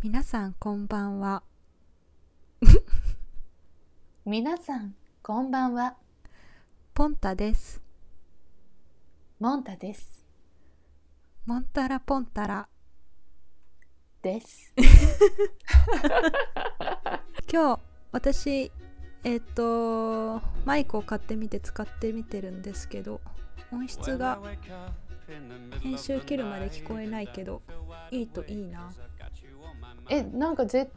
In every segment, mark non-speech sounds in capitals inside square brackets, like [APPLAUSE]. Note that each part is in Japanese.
皆さんこんばんは。皆さんこんばんは。ポンタです。モンタです。モンタラポンタラ。です。[LAUGHS] 今日私えっ、とマイクを買ってみて使ってみてるんですけど音質が編集切るまで聞こえないけどいいといいなえなんか絶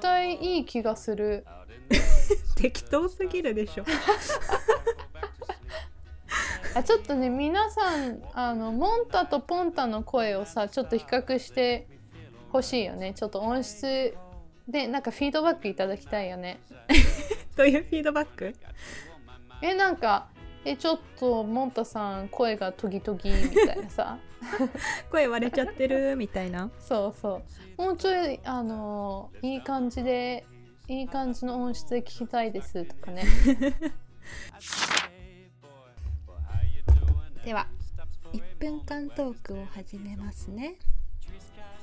対いい気がする。[LAUGHS] 適当すぎるでしょ。[LAUGHS] あちょっとね皆さんあのモンタとポンタの声をさちょっと比較してほしいよね。ちょっと音質でなんかフィードバックいただきたいよね。[LAUGHS] どういうフィードバック？えなんかえちょっとモンタさん声がトギトギみたいなさ。[LAUGHS] 声割れちゃってる？[LAUGHS] みたいな。そうそう。もうちょいあのいい感じでいい感じの音質で聞きたいですとかね。[LAUGHS] では1分間トークを始めますね。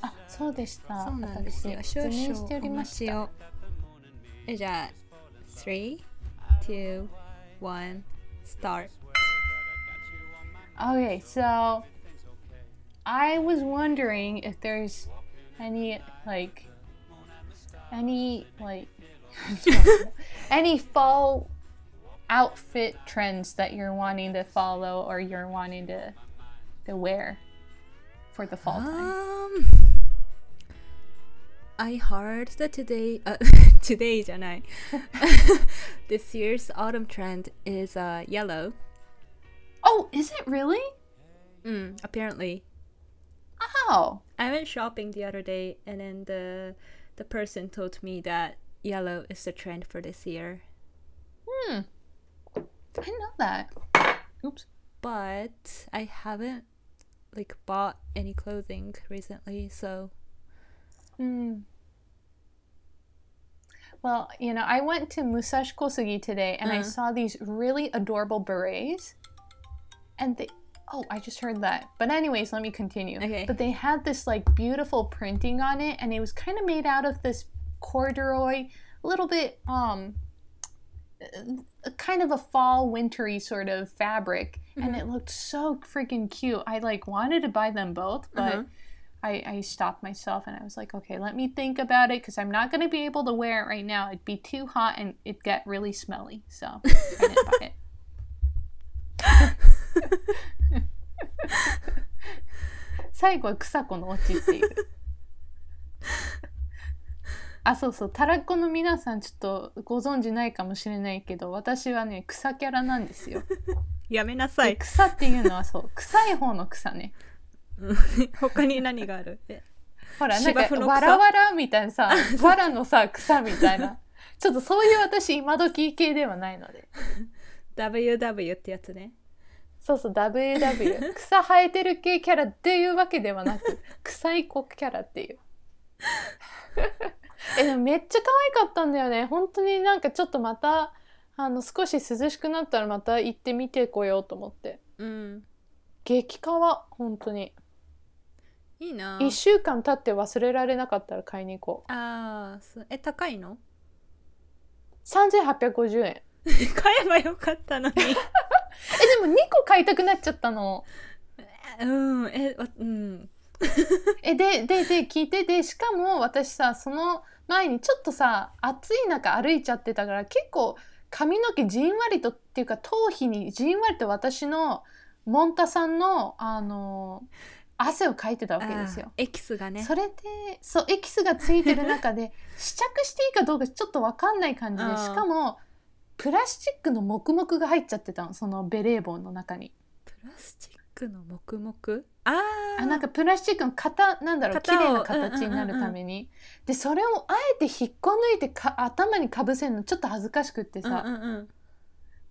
あそうでした。そうなんですよ。私少失念しており々おました。待ちを。えじゃあ3 2 1 start Okay, so I was wondering if there's any like any like [LAUGHS] any fall outfit trends that you're wanting to follow or you're wanting to to wear for the fall time. Um, I heard that today, uh, [LAUGHS] today, Janai, [LAUGHS] this year's autumn trend is uh, yellow. Oh, is it really? Mm, apparently. Oh. I went shopping the other day, and then the the person told me that yellow is the trend for this year. Hmm. I didn't know that. Oops. But I haven't like bought any clothing recently, so Hmm. Well, you know, I went to Musashi Kosugi today and I Uh. saw these really adorable berets. And they oh, I just heard that. But anyways, let me continue. Okay. But they had this like beautiful printing on it and it was kind of made out of this corduroy, a little bit um uh, kind of a fall wintry sort of fabric and it looked so freaking cute. I like wanted to buy them both, but Uh-huh. I, I stopped myself and I was like, okay, let me think about it because I'm not going to be able to wear it right now. It'd be too hot and it'd get really smelly. So I didn't buy it. 最後は草子のオチっていう。あ、そうそう。タラッコの皆さんちょっとご存知ないかもしれないけど、私はね、草キャラなんですよ。やめなさでい。草っていうのはそう、臭い方の草ね。他に何がある？[LAUGHS] えほら、なんかわらわらみたいなさ、[LAUGHS] わらのさ、草みたいな。ちょっとそういう私、今時系ではないので。[LAUGHS] WW ってやつね。そうそう、WW。草生えてる系キャラっていうわけではなく、臭い子キャラっていう。え、でもめっちゃ可愛かったんだよね。本当になんかちょっとまた、あの、少し涼しくなったらまた行ってみてこようと思って。うん。激カワ、本当に。いいな1週間経って忘れられなかったら買いに行こう。あーそうえ、高いの？3850円。[LAUGHS] 買えばよかったのに。[LAUGHS] え、でも2個買いたくなっちゃったの。[LAUGHS] うん、え、わうん。えででで聞いてでしかも私さその前にちょっとさ暑い中歩いちゃってたから結構髪の毛じんわりとっていうか頭皮にじんわりと私のモンタさんのあの汗をかいてたわけですよ。エキスがね。それでそうエキスがついてる中で [LAUGHS] 試着していいかどうかちょっと分かんない感じでしかもプラスチックの黙々が入っちゃってたのそのベレー帽の中に。プラスチックの黙々？あー。あなんかプラスチックの型なんだろう綺麗な形になるために、でそれをあえて引っこ抜いてか頭にかぶせるのちょっと恥ずかしくってさ、うんうんうん。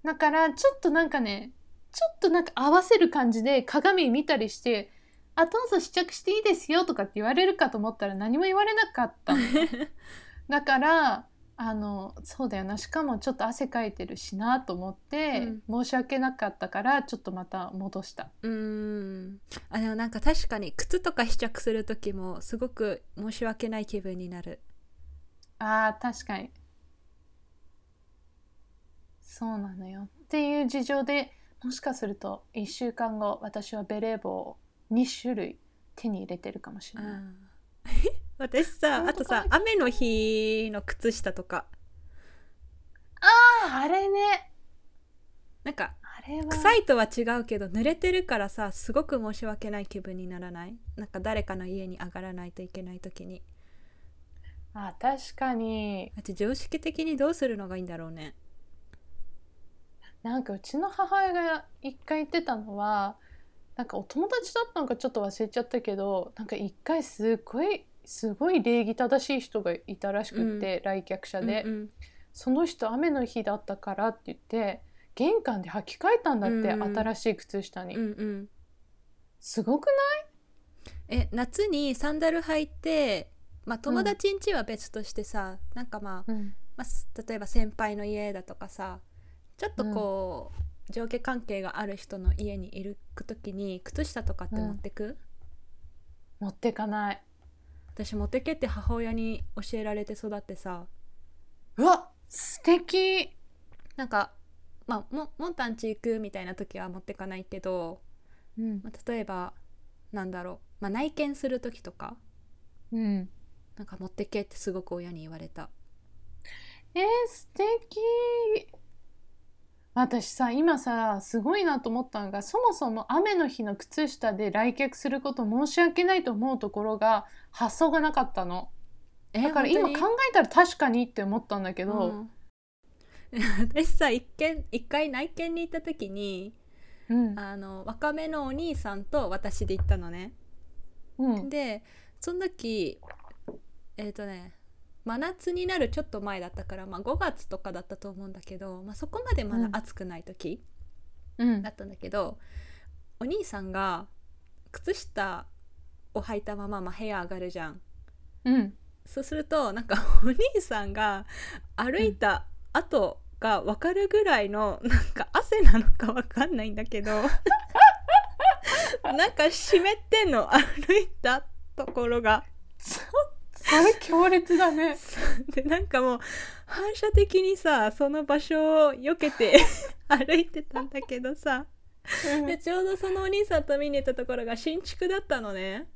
だからちょっとなんかねちょっとなんか合わせる感じで鏡見たりして「あどうぞ試着していいですよ」とかって言われるかと思ったら何も言われなかったの [LAUGHS] だからあのそうだよな。しかもちょっと汗かいてるしなと思って、申し訳なかったからちょっとまた戻した。うーん。あでもなんか確かに靴とか試着する時もすごく申し訳ない気分になる。あー確かに。そうなのよ。っていう事情でもしかすると1週間後私はベレー帽を2種類手に入れてるかもしれない、[LAUGHS] 私さあとさ雨の日の靴下とか。ああれね。なんかあれは。臭いとは違うけど濡れてるからさすごく申し訳ない気分にならない？なんか誰かの家に上がらないといけない時に。あ確かに。だって常識的にどうするのがいいんだろうね。なんかうちの母親が一回言ってたのはなんかお友達だったのかちょっと忘れちゃったけどなんか一回すごいすごい礼儀正しい人がいたらしくって、来客者で、うんうん。その人雨の日だったからって言って玄関で履き替えたんだって、うんうん。新しい靴下に、うんうん。すごくえ夏にサンダル履いてまあ友達ん家は別としてさ、なんかまあない、うん。まあ、す例えば先輩の家だとかさちょっとこう、上下関係がある人の家にいる時に靴下とかって持ってく、持ってかない。私持ってけって母親に教えられて育ってさ。うわ素敵。なんかまあもモンタンチ行くみたいな時は持ってかないけど、うん、まあ、例えばなんだろう、まあ、内見する時とか。うん、なんか持ってけってすごく親に言われた。えー、素敵私さ今さすごいなと思ったのがそもそも雨の日の靴下で来客すること申し訳ないと思うところが発想がなかったの。えだから今考えたら確かにって思ったんだけけど、[LAUGHS] 私さ一見一回内見に行った時にうん。あの若めのお兄さんと私で行ったのね。うん。でその時えっ、とね真夏になるちょっと前だったから、まあ、5月とかだったと思うんだけど、まあ、そこまでまだ暑くない時うん。だったんだけど、お兄さんが靴下を履いたまま、まあ、部屋上がるじゃん。うん。そうするとなんかお兄さんが歩いた跡が分かるぐらいのなんか汗なのか分かんないんだけど [LAUGHS] なんか湿ってんの。歩いたところが。[LAUGHS] それ強烈だね。でなんかもう反射的にさその場所を避けて [LAUGHS] 歩いてたんだけどさ。でちょうどそのお兄さんと見に行ったところが新築だったのね。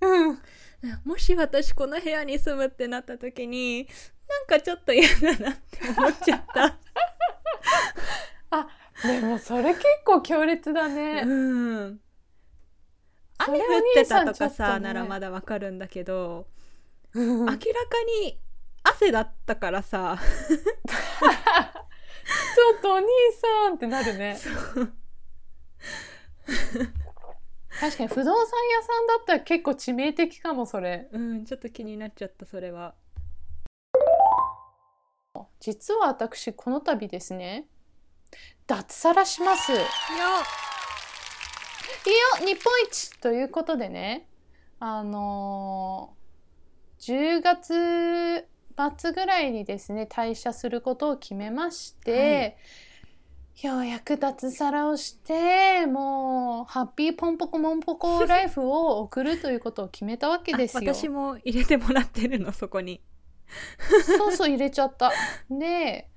うん。もし私この部屋に住むってなった時になんかちょっと嫌だなって思っちゃった。[LAUGHS] でもそれ結構強烈だね、うん。雨降ってたとかさね。さならまだわかるんだけど、うん明らかに汗だったからさ。ちょっとお兄さんってなるね。確かに不動産屋さんだったら結構致命的かもそれ。うんちょっと気になっちゃったそれは。実は私この度ですね脱サラします。いいよ日本一。ということでねあのー10月末ぐらいにですね退社することを決めまして、ようやく脱サラをしてもうハッピーポンポコモンポコライフを送るということを決めたわけですよ。[LAUGHS] あ私も入れてもらってるのそこに。そうそう入れちゃった。で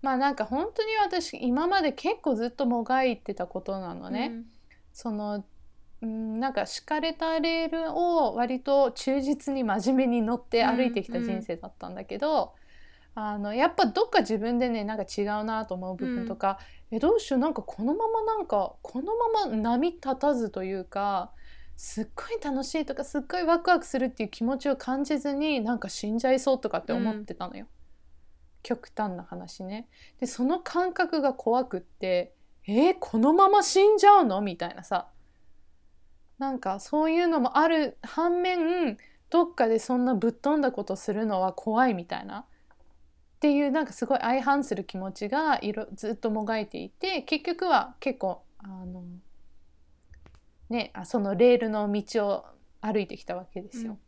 まあなんか本当に私今まで結構ずっともがいてたことなのね。そのうんなんか敷かれたレールを割と忠実に真面目に乗って歩いてきた人生だったんだけど、あのやっぱどっか自分でねなんか違うなと思う部分とか、えどうしようなんかこのままなんかこのまま波立たずというかすっごい楽しいとかすっごいワクワクするっていう気持ちを感じずになんか死んじゃいそうとかって思ってたのよ、極端な話ね。でその感覚が怖くってえーこのまま死んじゃうの？みたいなさなんかそういうのもある反面どっかでそんなぶっ飛んだことするのは怖いみたいなっていうなんかすごい相反する気持ちがいろずっともがいていて結局は結構あのねあそのレールの道を歩いてきたわけですよ。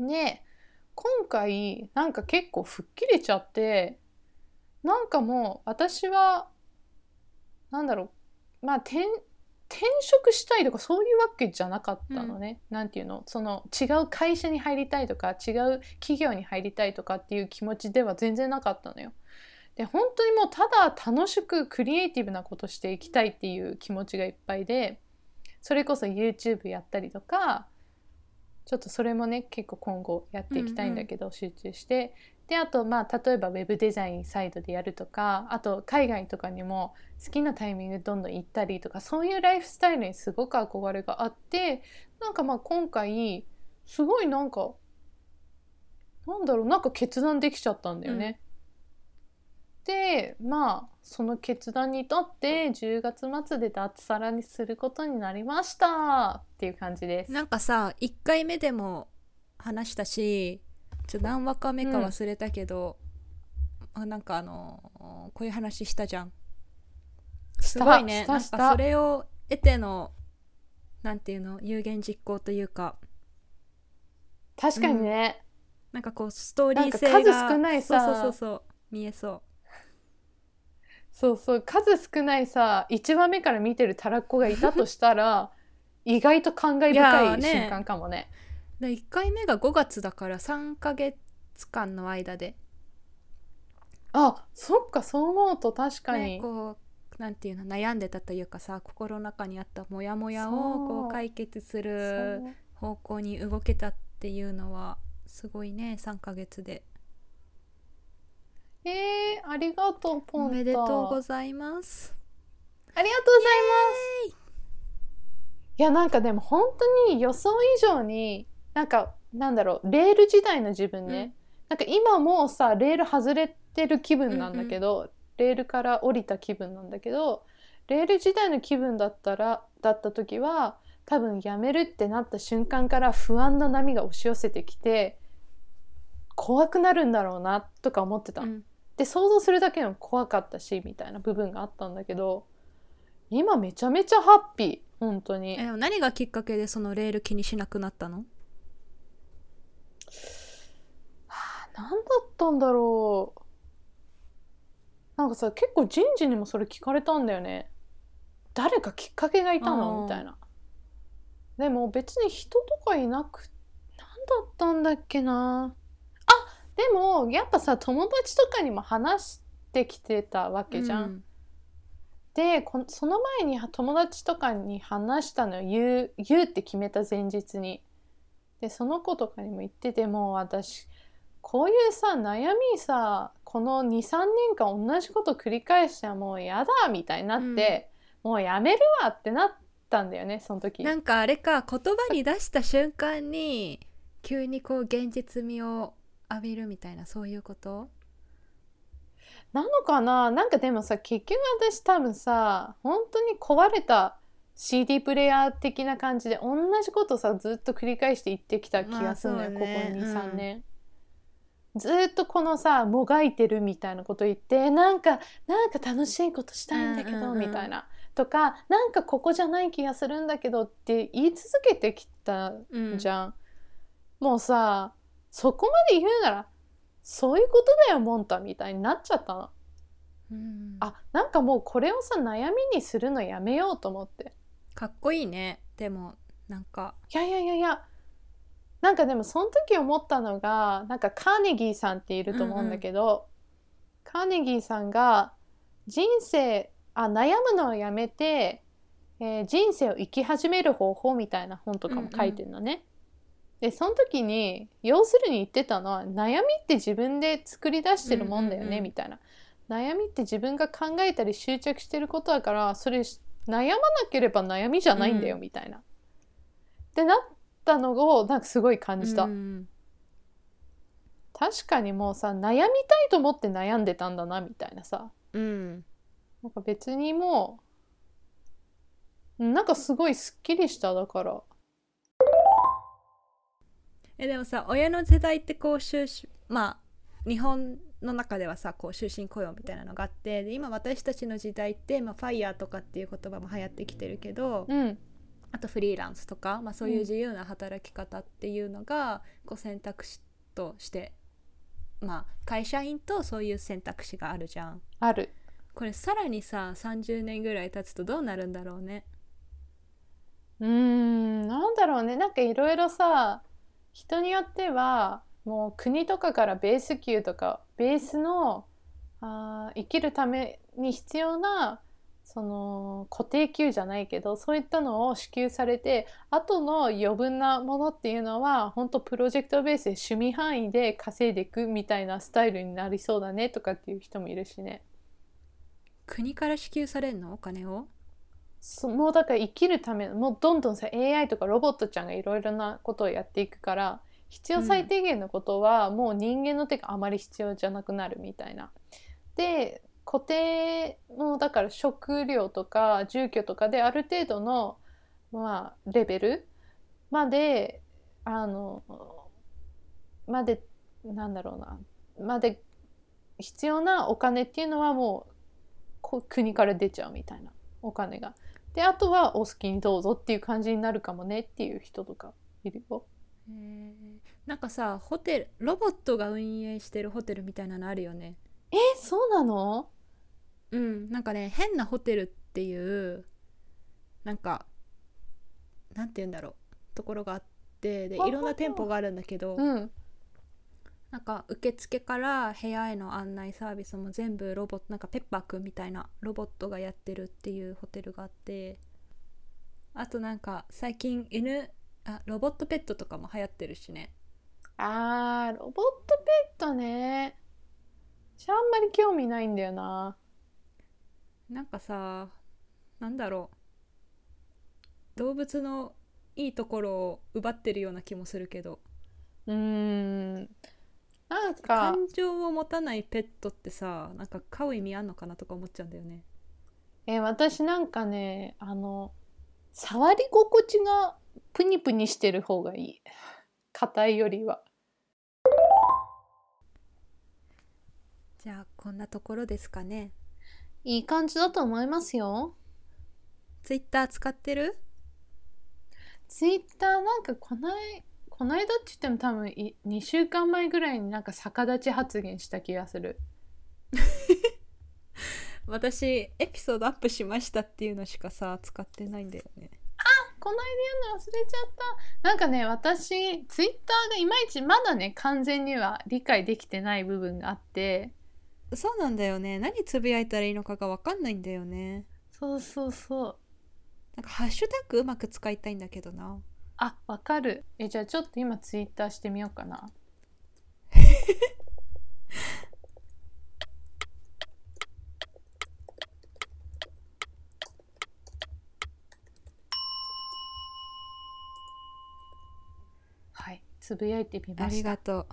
で今回なんか結構吹っ切れちゃってなんかもう私はなんだろうまあ転転職したいとかそういうわけじゃなかったのね、なんていうの？その違う会社に入りたいとか違う企業に入りたいとかっていう気持ちでは全然なかったのよ。で本当にもうただ楽しくクリエイティブなことしていきたいっていう気持ちがいっぱいでそれこそ YouTube やったりとかちょっとそれもね結構今後やっていきたいんだけど、集中してであとまあ例えばウェブデザインサイドでやるとかあと海外とかにも好きなタイミングどんどん行ったりとかそういうライフスタイルにすごく憧れがあってなんかまあ今回すごいなんかなんだろうなんか決断できちゃったんだよね。でまあその決断にとって10月末で脱サラにすることになりましたっていう感じです。なんかさ1回目でも話したしちょ何話か目か忘れたけど、あなんかあのこういう話したじゃん。すごいね。なんかそれを得てのなんていうの？有言実行というか。確かにね、なんかこうストーリー性が数少ないさ。そうそうそうそう。見えそそうそう。数少ないさ1話目から見てるたらっこがいたとしたら [LAUGHS] 意外と感慨深い瞬間かもね。うで1回目が5月だから3ヶ月間の間で。あそっかそう思うと確かに、ね、こうなんていうの悩んでたというかさ心の中にあったモヤモヤをこう解決すそるう。方向に動けたっていうのはすごいね3ヶ月で。えー、ありがとうポンタ。おめでとうございます。ありがとうございます。いやなんかでも本当に予想以上になんかなんだろうレール時代の自分ね、なんか今もうさレール外れてる気分なんだけど、レールから降りた気分なんだけどレール時代の気分だったらだった時は多分やめるってなった瞬間から不安な波が押し寄せてきて怖くなるんだろうなとか思ってた。の、うん。で想像するだけでも怖かったしみたいな部分があったんだけど今めちゃめちゃハッピー本当に。え何がきっかけでそのレール気にしなくなったの？[SIGHS] 何だったんだろう。なんかさ結構人事にもそれ聞かれたんだよね。誰かきっかけがいたの？みたいな。でも別に人とかいなく何だったんだっけな。あでもやっぱさ友達とかにも話してきてたわけじゃん、うん。でこその前に友達とかに話したのよ。言う言うって決めた前日に。でその子とかにも言っててもう私こういうさ悩みさこの23年間同じこと繰り返してはもうやだみたいになって、もうやめるわってなったんだよねその時。なんかあれか言葉に出した瞬間に [LAUGHS] 急にこう現実味を浴びるみたいなそういうこと？なのかな？なんかでもさ結局私多分さ本当に壊れた CD プレイヤー的な感じで同じことさずっと繰り返して言ってきた気がするのよ、まあね。ここ23うん。年。ずっとこのさもがいてるみたいなこと言ってなんかなんか楽しいことしたいんだけど、うんうんうんみたいな。とかなんかここじゃない気がするんだけどって言い続けてきたうんじゃん、もうさそこまで言うならそういうことだよモンタみたいになっちゃったの。うん。あなんかもうこれをさ悩みにするのやめようと思ってかっこいいね。でもなんか。いやいやいやいや。なんかでもその時思ったのがなんかカーネギーさんっていると思うんだけど、カーネギーさんが人生あ悩むのをやめて、えー人生を生き始める方法みたいな本とかも書いてるのね。でその時に要するに言ってたのは悩みって自分で作り出してるもんだよね、うんうんうん。みたいな。悩みって自分が考えたり執着してることだからそれ悩まなければ悩みじゃないんだよ、うん。みたいな。ってなったのをなんかすごい感じた。うん。確かにもうさ悩みたいと思って悩んでたんだなみたいなさ。うん。なんか別にもうなんかすごいすっきりしただから。えでもさ親の世代ってこう終身まあ日本の中ではさこう終身雇用みたいなのがあってで今私たちの時代って、まあ、ファイヤーとかっていう言葉も流行ってきてるけど、うん。あとフリーランスとか、まあ、そういう自由な働き方っていうのがこう選択肢ととしてまあ会社員とそういう選択肢があるじゃん。ある。これさらにさ30年ぐらい経つとどうなるんだろうね。うーんなんだろうね。なんかいろいろさ人によってはもう国とかからベース給とかベースのあー生きるために必要なその固定給じゃないけどそういったのを支給されて後の余分なものっていうのは本当プロジェクトベースで趣味範囲で稼いでいくみたいなスタイルになりそうだねとかっていう人もいるしね。国から支給されんの？お金を？そもうだから生きるためのもうどんどんさ AI とかロボットちゃんがいろいろなことをやっていくから必要最低限のことはもう人間の手があまり必要じゃなくなるみたいな。で固定のだから食料とか住居とかである程度の、まあ、レベルまであのまでなんだろうなまで必要なお金っていうのはもう国から出ちゃうみたいなお金が。であとはお好きにどうぞっていう感じになるかもねっていう人とかいるよ。へー。なんかさホテルロボットが運営してるホテルみたいなのあるよね。えそうなの？うんなんかね変なホテルっていうなんかなんて言うんだろう。ところがあってでいろんな店舗があるんだけどうん。なんか受付から部屋への案内サービスも全部ロボットなんかペッパーくんみたいなロボットがやってるっていうホテルがあってあとなんか最近犬あロボットペットとかも流行ってるしねあーロボットペットね。私あんまり興味ないんだよな。なんかさなんだろう動物のいいところを奪ってるような気もするけどうーん。なんか感情を持たないペットってさなんか飼う意味あんのかなとか思っちゃうんだよねえ私なんかねあの触り心地がプニプニしてる方がいい。硬いよりは。じゃあこんなところですかね。いい感じだと思いますよ。ツイッター使ってる？ツイッターなんかこないこないだって言っても多分い2週間前ぐらいになんか逆立ち発言した気がする。[LAUGHS] 私エピソードアップしましたっていうのしかさ使ってないんだよねこの間言うの忘れちゃった。なんかね私ツイッターがいまいちまだね完全には理解できてない部分があって。そうなんだよね。何つぶやいたらいいのかが分かんないんだよね。そうそうそう。なんかハッシュタグうまく使いたいんだけどな。あわかる。えじゃあちょっと今ツイッターしてみようかな [LAUGHS] はいつぶやいてみありました。がとう。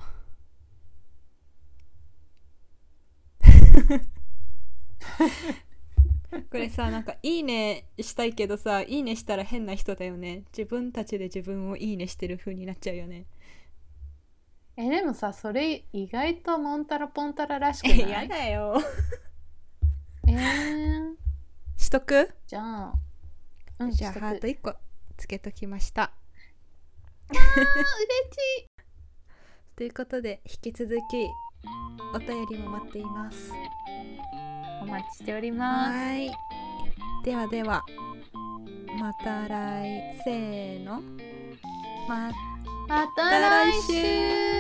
[LAUGHS] これさなんか「いいね」したいけどさ「いいね」したら変な人だよね。自分たちで自分を「いいね」してる風になっちゃうよね。えでもさそれ意外とモンタラポンタラらしくない？[LAUGHS] やだよ。えー、しとく？じゃあ。うんじゃあハート1個つけときました [LAUGHS] しい。ということで引き続きお便りも待っています。お待ちしております。はい。ではではまた来せーの。ままたた来週